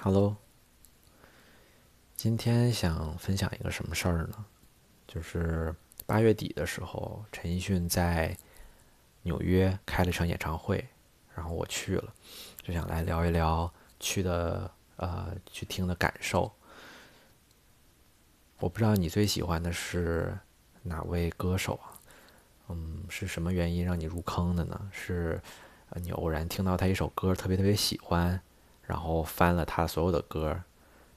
Hello，今天想分享一个什么事儿呢？就是八月底的时候，陈奕迅在纽约开了一场演唱会，然后我去了，就想来聊一聊去的呃去听的感受。我不知道你最喜欢的是哪位歌手啊？嗯，是什么原因让你入坑的呢？是你偶然听到他一首歌特别特别喜欢，然后翻了他所有的歌，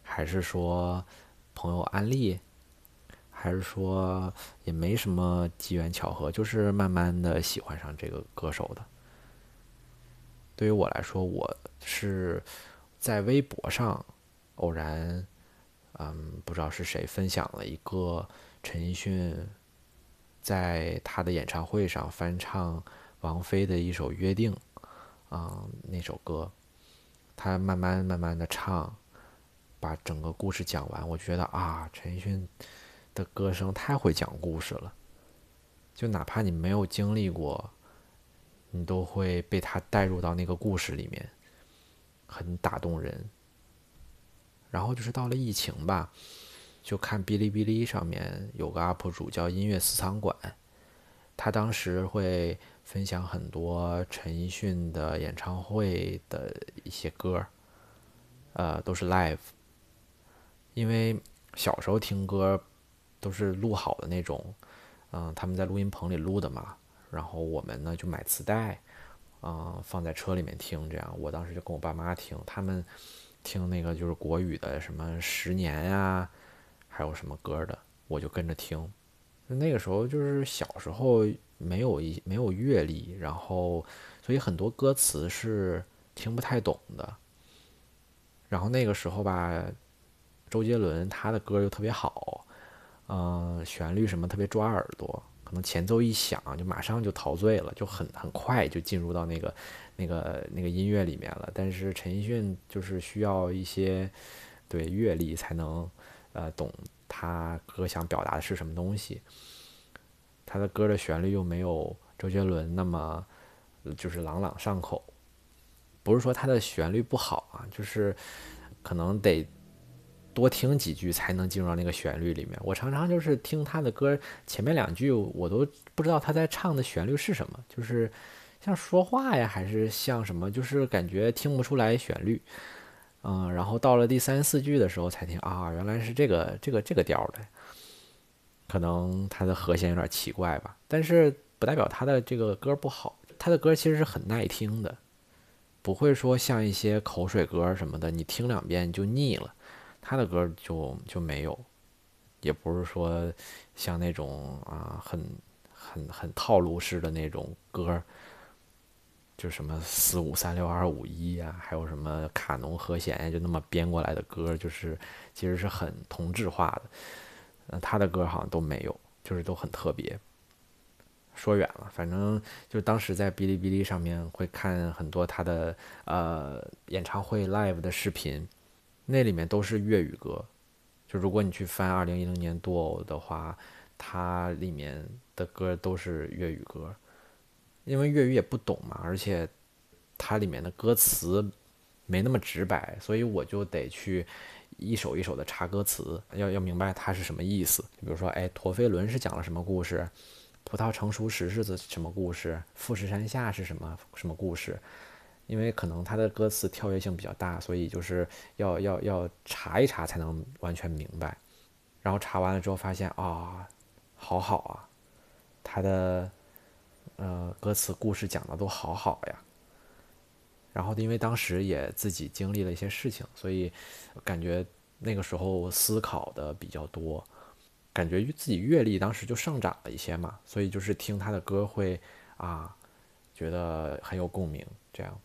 还是说朋友安利，还是说也没什么机缘巧合，就是慢慢的喜欢上这个歌手的？对于我来说，我是在微博上偶然，嗯，不知道是谁分享了一个陈奕迅在他的演唱会上翻唱王菲的一首《约定》，啊、那首歌，他慢慢慢慢的唱，把整个故事讲完，我觉得啊，陈奕迅的歌声太会讲故事了，就哪怕你没有经历过，你都会被他带入到那个故事里面，很打动人。然后就是到了疫情吧，就看哔哩哔哩上面有个 UP 主叫音乐私藏馆，他当时会分享很多陈奕迅的演唱会的一些歌，呃，都是 live。因为小时候听歌都是录好的那种，嗯、他们在录音棚里录的嘛，然后我们呢就买磁带，嗯、放在车里面听，这样。我当时就跟我爸妈听，他们听那个就是国语的什么十年呀、还有什么歌的，我就跟着听。那个时候就是小时候没有一没有阅历，然后所以很多歌词是听不太懂的。然后那个时候吧，周杰伦他的歌又特别好，嗯、旋律什么特别抓耳朵，可能前奏一响就马上就陶醉了，就很很快就进入到那个那个那个音乐里面了。但是陈奕迅就是需要一些对阅历才能呃懂他歌想表达的是什么东西。他的歌的旋律又没有周杰伦那么就是朗朗上口，不是说他的旋律不好啊，就是可能得多听几句才能进入到那个旋律里面。我常常就是听他的歌前面两句我都不知道他在唱的旋律是什么，就是像说话呀，还是像什么，就是感觉听不出来旋律。嗯，然后到了第三四句的时候才听啊，原来是这个这个这个调的，可能它的和弦有点奇怪吧，但是不代表他的这个歌不好，他的歌其实是很耐听的，不会说像一些口水歌什么的，你听两遍就腻了，他的歌就就没有，也不是说像那种啊很很很套路式的那种歌，就什么四五三六二五一呀，还有什么卡农和弦呀，就那么编过来的歌，就是其实是很同质化的。呃，他的歌好像都没有，就是都很特别。说远了，反正就当时在哔哩哔哩上面会看很多他的呃演唱会 live 的视频，那里面都是粤语歌。就如果你去翻二零一零年杜偶的话，它里面的歌都是粤语歌，因为粤语也不懂嘛，而且它里面的歌词没那么直白，所以我就得去一首一首的查歌词，要要明白它是什么意思。比如说，哎，陀飞轮是讲了什么故事？葡萄成熟时是什么故事？富士山下是什么什么故事？因为可能它的歌词跳跃性比较大，所以就是要要要查一查才能完全明白。然后查完了之后发现啊，好好啊，它的呃歌词故事讲的都好好呀。然后因为当时也自己经历了一些事情，所以感觉那个时候思考的比较多，感觉自己阅历当时就上涨了一些嘛，所以就是听他的歌会啊，觉得很有共鸣这样。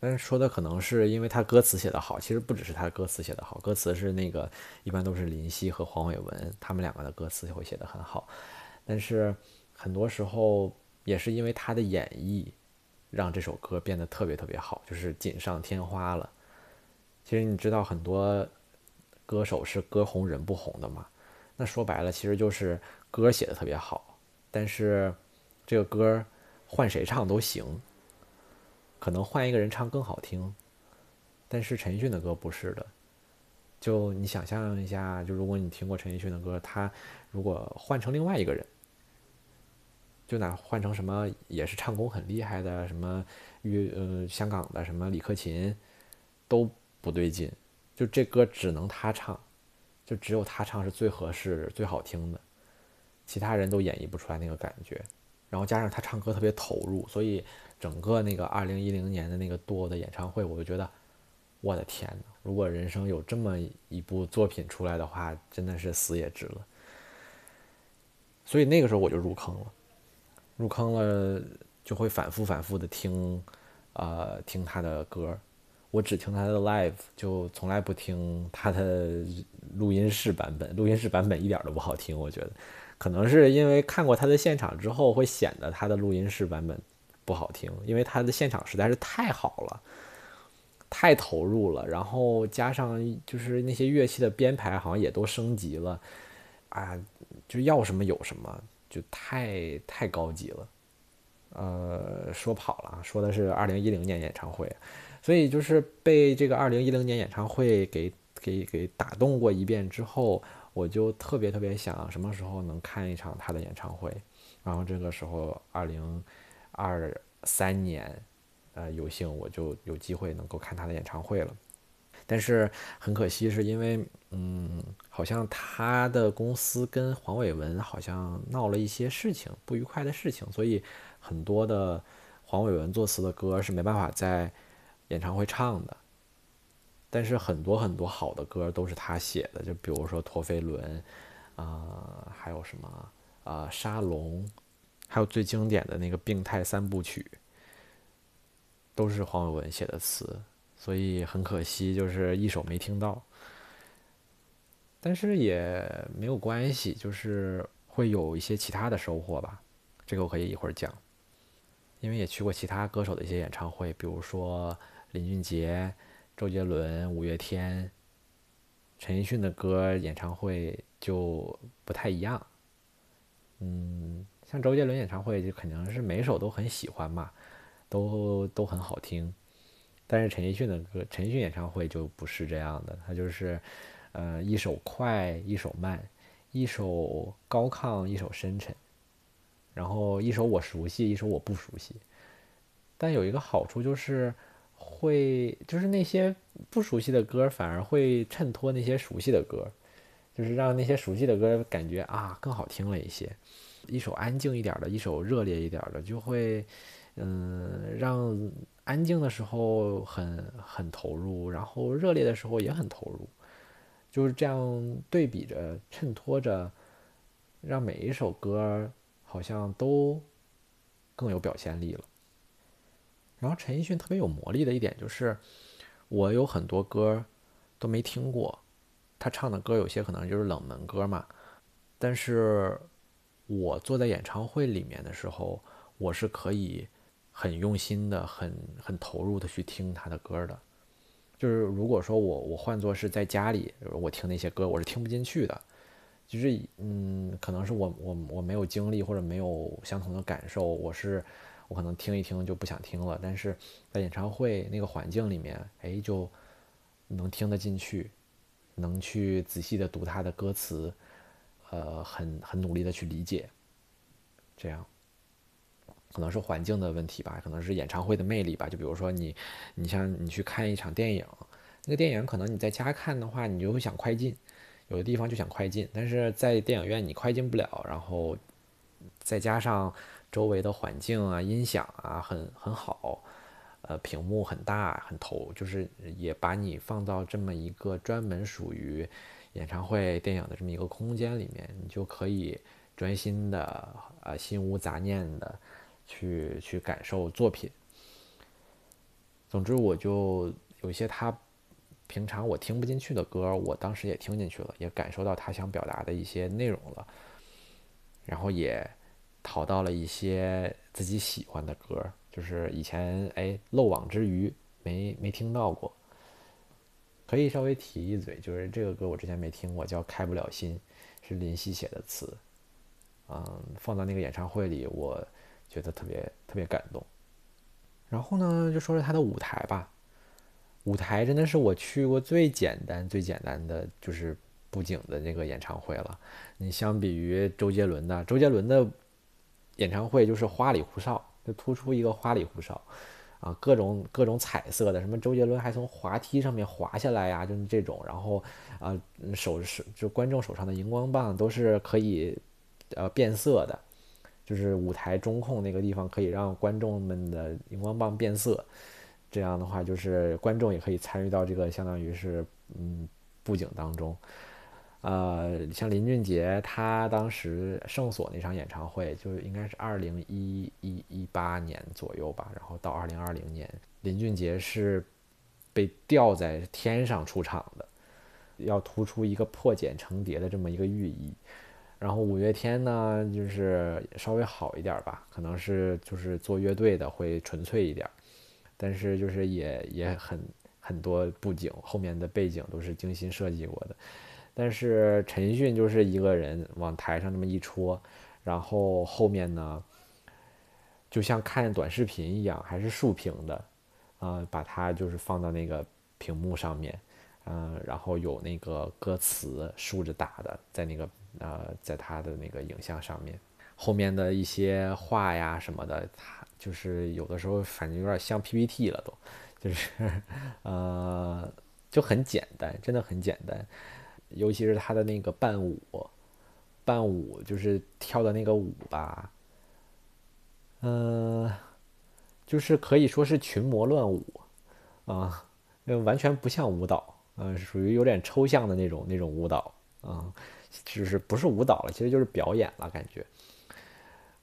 但是说的可能是因为他歌词写得好，其实不只是他歌词写得好，歌词是那个一般都是林夕和黄伟文他们两个的歌词会写得很好，但是很多时候也是因为他的演绎，让这首歌变得特别特别好，就是锦上添花了。其实你知道很多歌手是歌红人不红的嘛，那说白了其实就是歌写的特别好，但是这个歌换谁唱都行。可能换一个人唱更好听，但是陈奕迅的歌不是的。就你想象一下，就如果你听过陈奕迅的歌，他如果换成另外一个人，就哪换成什么也是唱功很厉害的，什么粤呃香港的什么李克勤，都不对劲。就这歌只能他唱，就只有他唱是最合适、最好听的，其他人都演绎不出来那个感觉。然后加上他唱歌特别投入，所以整个那个二零一零年的那个多的演唱会，我就觉得。我的天呐，如果人生有这么一部作品出来的话，真的是死也值了。所以那个时候我就入坑了，入坑了就会反复反复的听，呃，听他的歌。我只听他的 live，就从来不听他的录音室版本。录音室版本一点都不好听，我觉得，可能是因为看过他的现场之后，会显得他的录音室版本不好听，因为他的现场实在是太好了。太投入了，然后加上就是那些乐器的编排好像也都升级了，啊，就要什么有什么，就太太高级了。呃，说跑了，说的是二零一零年演唱会，所以就是被这个二零一零年演唱会给给给打动过一遍之后，我就特别特别想什么时候能看一场他的演唱会，然后这个时候二零二三年。呃，有幸我就有机会能够看他的演唱会了，但是很可惜，是因为嗯，好像他的公司跟黄伟文好像闹了一些事情，不愉快的事情，所以很多的黄伟文作词的歌是没办法在演唱会唱的。但是很多很多好的歌都是他写的，就比如说《陀飞轮》，啊，还有什么啊，《沙龙》，还有最经典的那个《病态三部曲》。都是黄伟文写的词，所以很可惜，就是一首没听到。但是也没有关系，就是会有一些其他的收获吧。这个我可以一会儿讲，因为也去过其他歌手的一些演唱会，比如说林俊杰、周杰伦、五月天、陈奕迅的歌演唱会就不太一样。嗯，像周杰伦演唱会就肯定是每首都很喜欢嘛。都都很好听，但是陈奕迅的歌，陈奕迅演唱会就不是这样的，他就是，呃，一首快，一首慢，一首高亢，一首深沉，然后一首我熟悉，一首我不熟悉，但有一个好处就是，会就是那些不熟悉的歌反而会衬托那些熟悉的歌，就是让那些熟悉的歌感觉啊更好听了一些，一首安静一点的，一首热烈一点的就会。嗯，让安静的时候很很投入，然后热烈的时候也很投入，就是这样对比着衬托着，让每一首歌好像都更有表现力了。然后陈奕迅特别有魔力的一点就是，我有很多歌都没听过，他唱的歌有些可能就是冷门歌嘛，但是我坐在演唱会里面的时候，我是可以。很用心的，很很投入的去听他的歌的，就是如果说我我换作是在家里，我听那些歌，我是听不进去的，就是嗯，可能是我我我没有经历或者没有相同的感受，我是我可能听一听就不想听了，但是在演唱会那个环境里面，哎，就能听得进去，能去仔细的读他的歌词，呃，很很努力的去理解，这样。可能是环境的问题吧，可能是演唱会的魅力吧。就比如说你，你像你去看一场电影，那个电影可能你在家看的话，你就会想快进，有的地方就想快进，但是在电影院你快进不了。然后再加上周围的环境啊、音响啊很很好，呃，屏幕很大很投，就是也把你放到这么一个专门属于演唱会电影的这么一个空间里面，你就可以专心的，呃，心无杂念的。去去感受作品。总之，我就有一些他平常我听不进去的歌，我当时也听进去了，也感受到他想表达的一些内容了。然后也淘到了一些自己喜欢的歌，就是以前哎漏网之鱼没没听到过。可以稍微提一嘴，就是这个歌我之前没听过，叫《开不了心》，是林夕写的词。嗯，放到那个演唱会里，我。觉得特别特别感动，然后呢，就说说他的舞台吧。舞台真的是我去过最简单、最简单的就是布景的那个演唱会了。你相比于周杰伦的，周杰伦的演唱会就是花里胡哨，就突出一个花里胡哨啊，各种各种彩色的，什么周杰伦还从滑梯上面滑下来呀，就是这种。然后啊，手是就观众手上的荧光棒都是可以呃变色的，就是舞台中控那个地方可以让观众们的荧光棒变色。这样的话，就是观众也可以参与到这个相当于是嗯布景当中。呃，像林俊杰，他当时圣所那场演唱会，就是应该是二零一一一八年左右吧，然后到二零二零年，林俊杰是被吊在天上出场的，要突出一个破茧成蝶的这么一个寓意。然后五月天呢，就是稍微好一点吧，可能是就是做乐队的会纯粹一点。但是就是也也很很多布景后面的背景都是精心设计过的，但是陈奕迅就是一个人往台上那么一戳，然后后面呢，就像看短视频一样，还是竖屏的，啊，把它就是放到那个屏幕上面，嗯，然后有那个歌词竖着打的在那个呃在他的那个影像上面，后面的一些话呀什么的，他。就是有的时候反正有点像 PPT 了，都，就是呃就很简单，真的很简单，尤其是他的那个伴舞，伴舞就是跳的那个舞吧，嗯，就是可以说是群魔乱舞啊，那完全不像舞蹈，嗯，属于有点抽象的那种那种舞蹈啊，就是不是舞蹈了，其实就是表演了感觉。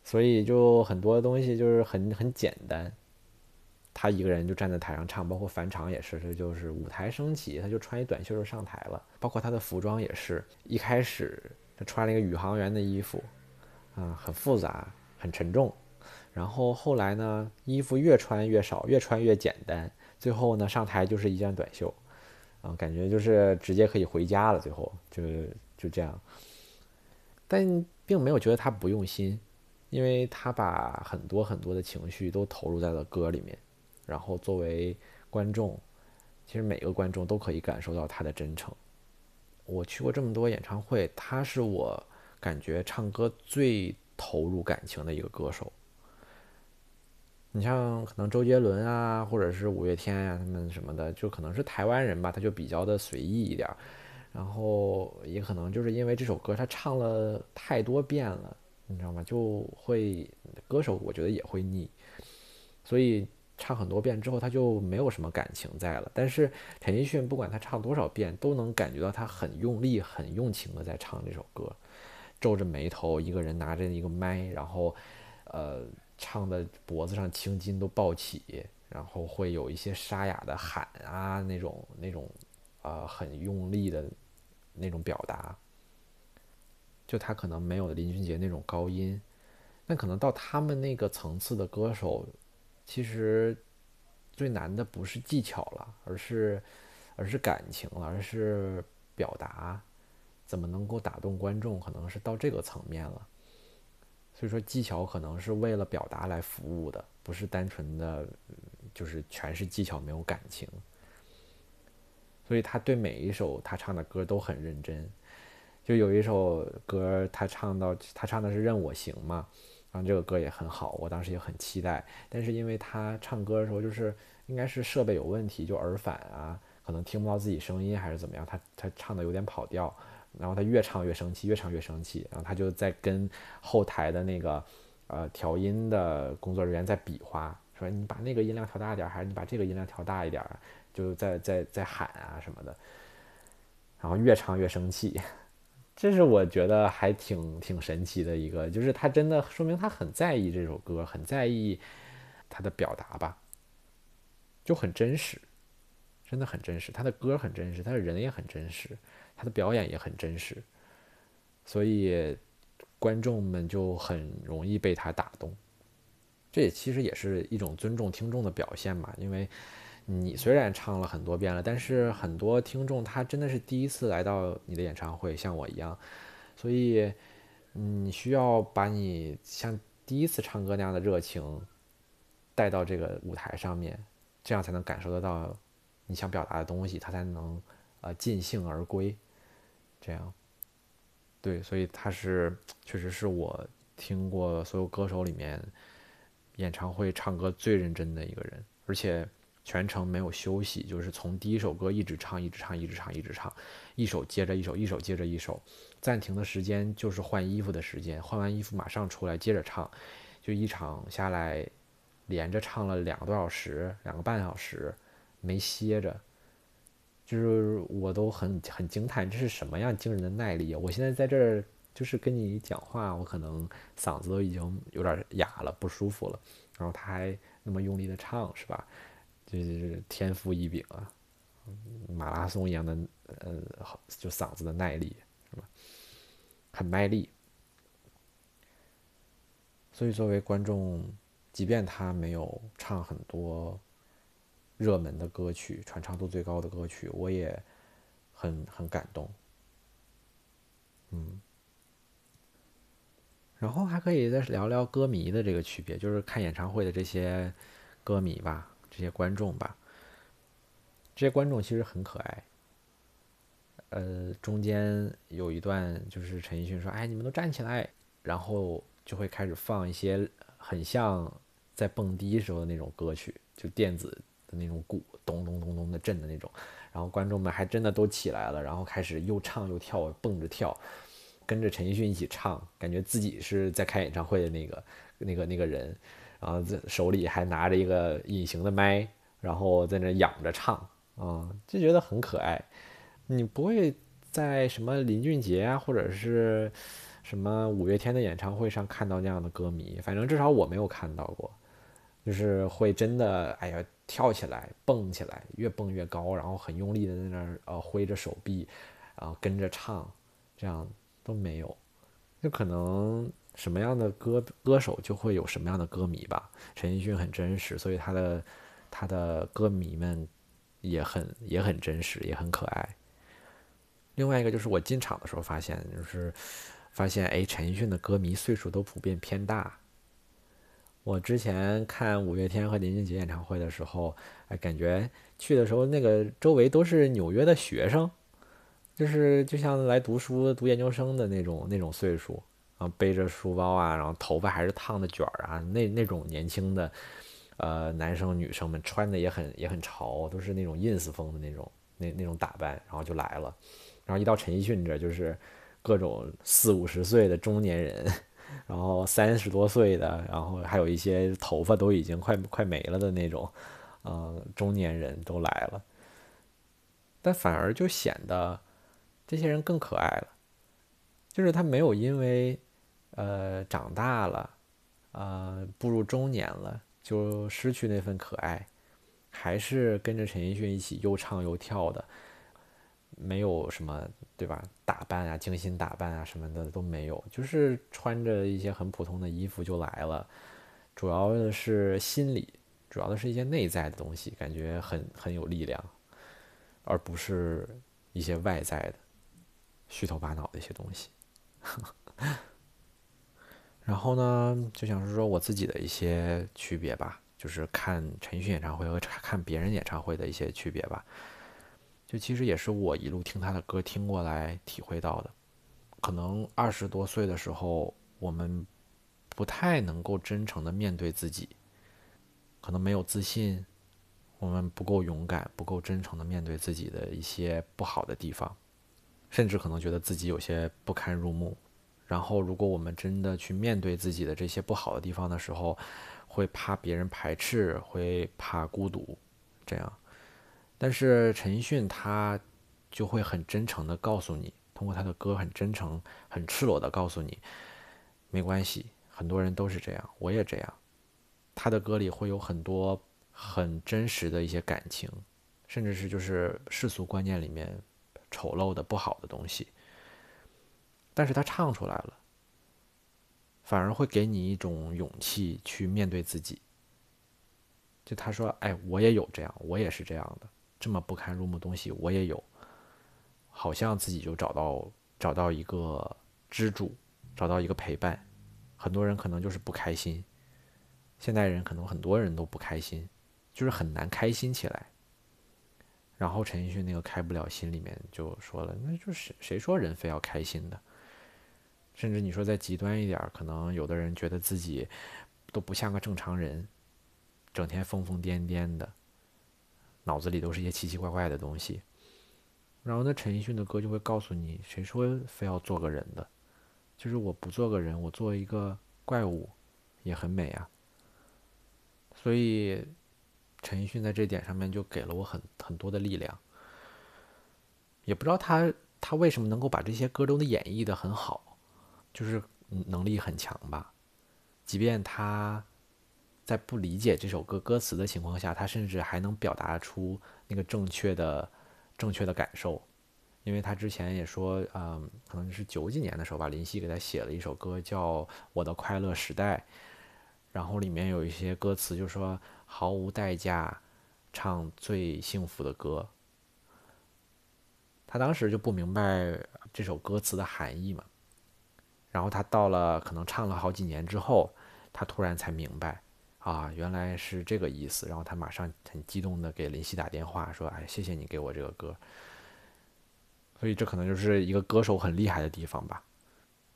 所以就很多东西就是很很简单，他一个人就站在台上唱，包括返场也是，他就是舞台升起，他就穿一短袖就上台了。包括他的服装也是一开始他穿了一个宇航员的衣服，啊，很复杂，很沉重。然后后来呢，衣服越穿越少，越穿越简单，最后呢上台就是一件短袖，啊，感觉就是直接可以回家了。最后就就这样，但并没有觉得他不用心。因为他把很多很多的情绪都投入在了歌里面，然后作为观众，其实每个观众都可以感受到他的真诚。我去过这么多演唱会，他是我感觉唱歌最投入感情的一个歌手。你像可能周杰伦啊，或者是五月天呀，他们什么的，就可能是台湾人吧，他就比较的随意一点，然后也可能就是因为这首歌他唱了太多遍了。你知道吗？就会歌手，我觉得也会腻，所以唱很多遍之后，他就没有什么感情在了。但是陈奕迅不管他唱多少遍，都能感觉到他很用力、很用情的在唱这首歌，皱着眉头，一个人拿着一个麦，然后呃唱的脖子上青筋都暴起，然后会有一些沙哑的喊啊那种那种呃很用力的那种表达。就他可能没有林俊杰那种高音，那可能到他们那个层次的歌手，其实最难的不是技巧了，而是而是感情了，而是表达，怎么能够打动观众，可能是到这个层面了。所以说技巧可能是为了表达来服务的，不是单纯的就是全是技巧没有感情。所以他对每一首他唱的歌都很认真。就有一首歌，他唱到他唱的是《任我行》嘛，然后这个歌也很好，我当时也很期待。但是因为他唱歌的时候，就是应该是设备有问题，就耳返啊，可能听不到自己声音还是怎么样，他他唱的有点跑调，然后他越唱越生气，越唱越生气，然后他就在跟后台的那个呃调音的工作人员在比划，说你把那个音量调大点，还是你把这个音量调大一点，就在在在喊啊什么的，然后越唱越生气。这是我觉得还挺挺神奇的一个，就是他真的说明他很在意这首歌，很在意他的表达吧，就很真实，真的很真实。他的歌很真实，他的人也很真实，他的表演也很真实，所以观众们就很容易被他打动。这也其实也是一种尊重听众的表现嘛，因为。你虽然唱了很多遍了，但是很多听众他真的是第一次来到你的演唱会，像我一样，所以你需要把你像第一次唱歌那样的热情带到这个舞台上面，这样才能感受得到你想表达的东西，他才能呃尽兴而归。这样，对，所以他是确实是我听过所有歌手里面演唱会唱歌最认真的一个人，而且全程没有休息，就是从第一首歌一直唱，一直唱，一直唱，一直唱，一首接着一首，一首接着一首，暂停的时间就是换衣服的时间，换完衣服马上出来接着唱，就一场下来连着唱了两个多小时，两个半小时，没歇着。就是我都很很惊叹，这是什么样惊人的耐力啊！我现在在这儿就是跟你讲话，我可能嗓子都已经有点哑了，不舒服了。然后他还那么用力的唱，是吧？就是天赋异禀啊，马拉松一样的，呃，就嗓子的耐力，是吧？很卖力。所以作为观众，即便他没有唱很多。热门的歌曲，传唱度最高的歌曲，我也很很感动。嗯，然后还可以再聊聊歌迷的这个区别，就是看演唱会的这些歌迷吧，这些观众吧。这些观众其实很可爱。呃，中间有一段就是陈奕迅说：“哎，你们都站起来。”然后就会开始放一些很像在蹦迪时候的那种歌曲，就电子。的那种鼓咚咚咚咚的震的那种，然后观众们还真的都起来了，然后开始又唱又跳，蹦着跳，跟着陈奕迅一起唱，感觉自己是在开演唱会的那个那个那个人，然后在手里还拿着一个隐形的麦，然后在那仰着唱，啊，就觉得很可爱。你不会在什么林俊杰啊，或者是什么五月天的演唱会上看到那样的歌迷，反正至少我没有看到过，就是会真的，哎呀。跳起来，蹦起来，越蹦越高，然后很用力的在那儿呃挥着手臂，然后跟着唱，这样都没有。就可能什么样的歌歌手就会有什么样的歌迷吧。陈奕迅很真实，所以他的他的歌迷们也很也很真实，也很可爱。另外一个就是我进场的时候发现，就是发现哎，陈奕迅的歌迷岁数都普遍偏大。我之前看五月天和林俊杰演唱会的时候，哎，感觉去的时候那个周围都是纽约的学生，就是就像来读书、读研究生的那种那种岁数，啊，背着书包啊，然后头发还是烫的卷儿啊，那那种年轻的，呃，男生女生们穿的也很也很潮，都是那种 ins 风的那种那那种打扮，然后就来了，然后一到陈奕迅这就是各种四五十岁的中年人。然后三十多岁的，然后还有一些头发都已经快快没了的那种，呃，中年人都来了，但反而就显得这些人更可爱了，就是他没有因为呃长大了，呃步入中年了就失去那份可爱，还是跟着陈奕迅一起又唱又跳的。没有什么，对吧？打扮啊，精心打扮啊，什么的都没有，就是穿着一些很普通的衣服就来了。主要的是心理，主要的是一些内在的东西，感觉很很有力量，而不是一些外在的虚头巴脑的一些东西。然后呢，就想说说我自己的一些区别吧，就是看陈奕迅演唱会和看别人演唱会的一些区别吧。就其实也是我一路听他的歌听过来体会到的，可能二十多岁的时候，我们不太能够真诚的面对自己，可能没有自信，我们不够勇敢，不够真诚的面对自己的一些不好的地方，甚至可能觉得自己有些不堪入目。然后，如果我们真的去面对自己的这些不好的地方的时候，会怕别人排斥，会怕孤独，这样。但是陈奕迅他就会很真诚的告诉你，通过他的歌很真诚、很赤裸的告诉你，没关系，很多人都是这样，我也这样。他的歌里会有很多很真实的一些感情，甚至是就是世俗观念里面丑陋的不好的东西，但是他唱出来了，反而会给你一种勇气去面对自己。就他说：“哎，我也有这样，我也是这样的。”这么不堪入目东西我也有，好像自己就找到找到一个支柱，找到一个陪伴。很多人可能就是不开心，现代人可能很多人都不开心，就是很难开心起来。然后陈奕迅那个开不了心里面就说了，那就是谁说人非要开心的？甚至你说再极端一点，可能有的人觉得自己都不像个正常人，整天疯疯癫癫的，脑子里都是一些奇奇怪怪的东西。然后那陈奕迅的歌就会告诉你，谁说非要做个人的？就是我不做个人，我做一个怪物也很美啊。所以。陈奕迅在这点上面就给了我很很多的力量，也不知道他他为什么能够把这些歌都能演绎的很好，就是能力很强吧。即便他在不理解这首歌歌词的情况下，他甚至还能表达出那个正确的正确的感受。因为他之前也说，嗯，可能是九几年的时候吧，林夕给他写了一首歌叫《我的快乐时代》，然后里面有一些歌词就说。毫无代价唱最幸福的歌，他当时就不明白这首歌词的含义嘛。然后他到了可能唱了好几年之后，他突然才明白，啊，原来是这个意思。然后他马上很激动的给林夕打电话说：“哎，谢谢你给我这个歌。”所以这可能就是一个歌手很厉害的地方吧。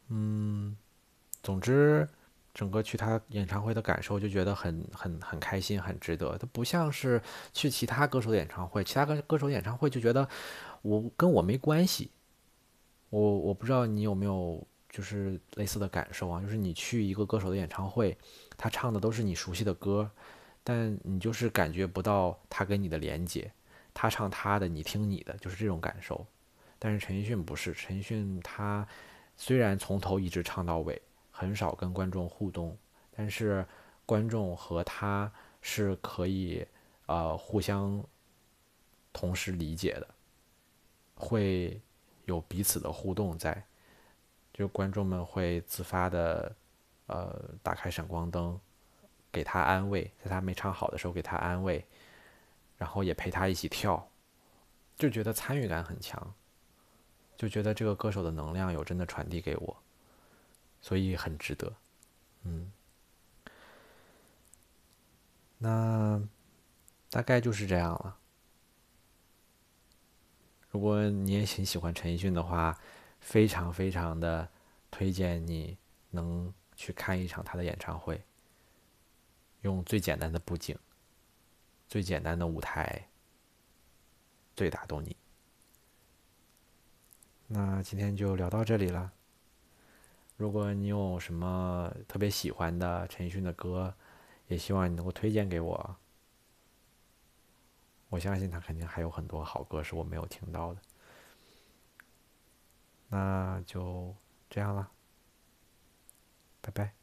嗯，总之。整个去他演唱会的感受就觉得很很很开心，很值得。他不像是去其他歌手的演唱会，其他歌歌手演唱会就觉得我跟我没关系。我我不知道你有没有就是类似的感受啊？就是你去一个歌手的演唱会，他唱的都是你熟悉的歌，但你就是感觉不到他跟你的连接。他唱他的，你听你的，就是这种感受。但是陈奕迅不是，陈奕迅他虽然从头一直唱到尾。很少跟观众互动，但是观众和他是可以呃互相同时理解的，会有彼此的互动在，就观众们会自发的呃打开闪光灯，给他安慰，在他没唱好的时候给他安慰，然后也陪他一起跳，就觉得参与感很强，就觉得这个歌手的能量有真的传递给我。所以很值得，嗯，那大概就是这样了。如果你也很喜欢陈奕迅的话，非常非常的推荐你能去看一场他的演唱会，用最简单的布景、最简单的舞台，最打动你。那今天就聊到这里了。如果你有什么特别喜欢的陈奕迅的歌，也希望你能够推荐给我。我相信他肯定还有很多好歌是我没有听到的。那就这样了，拜拜。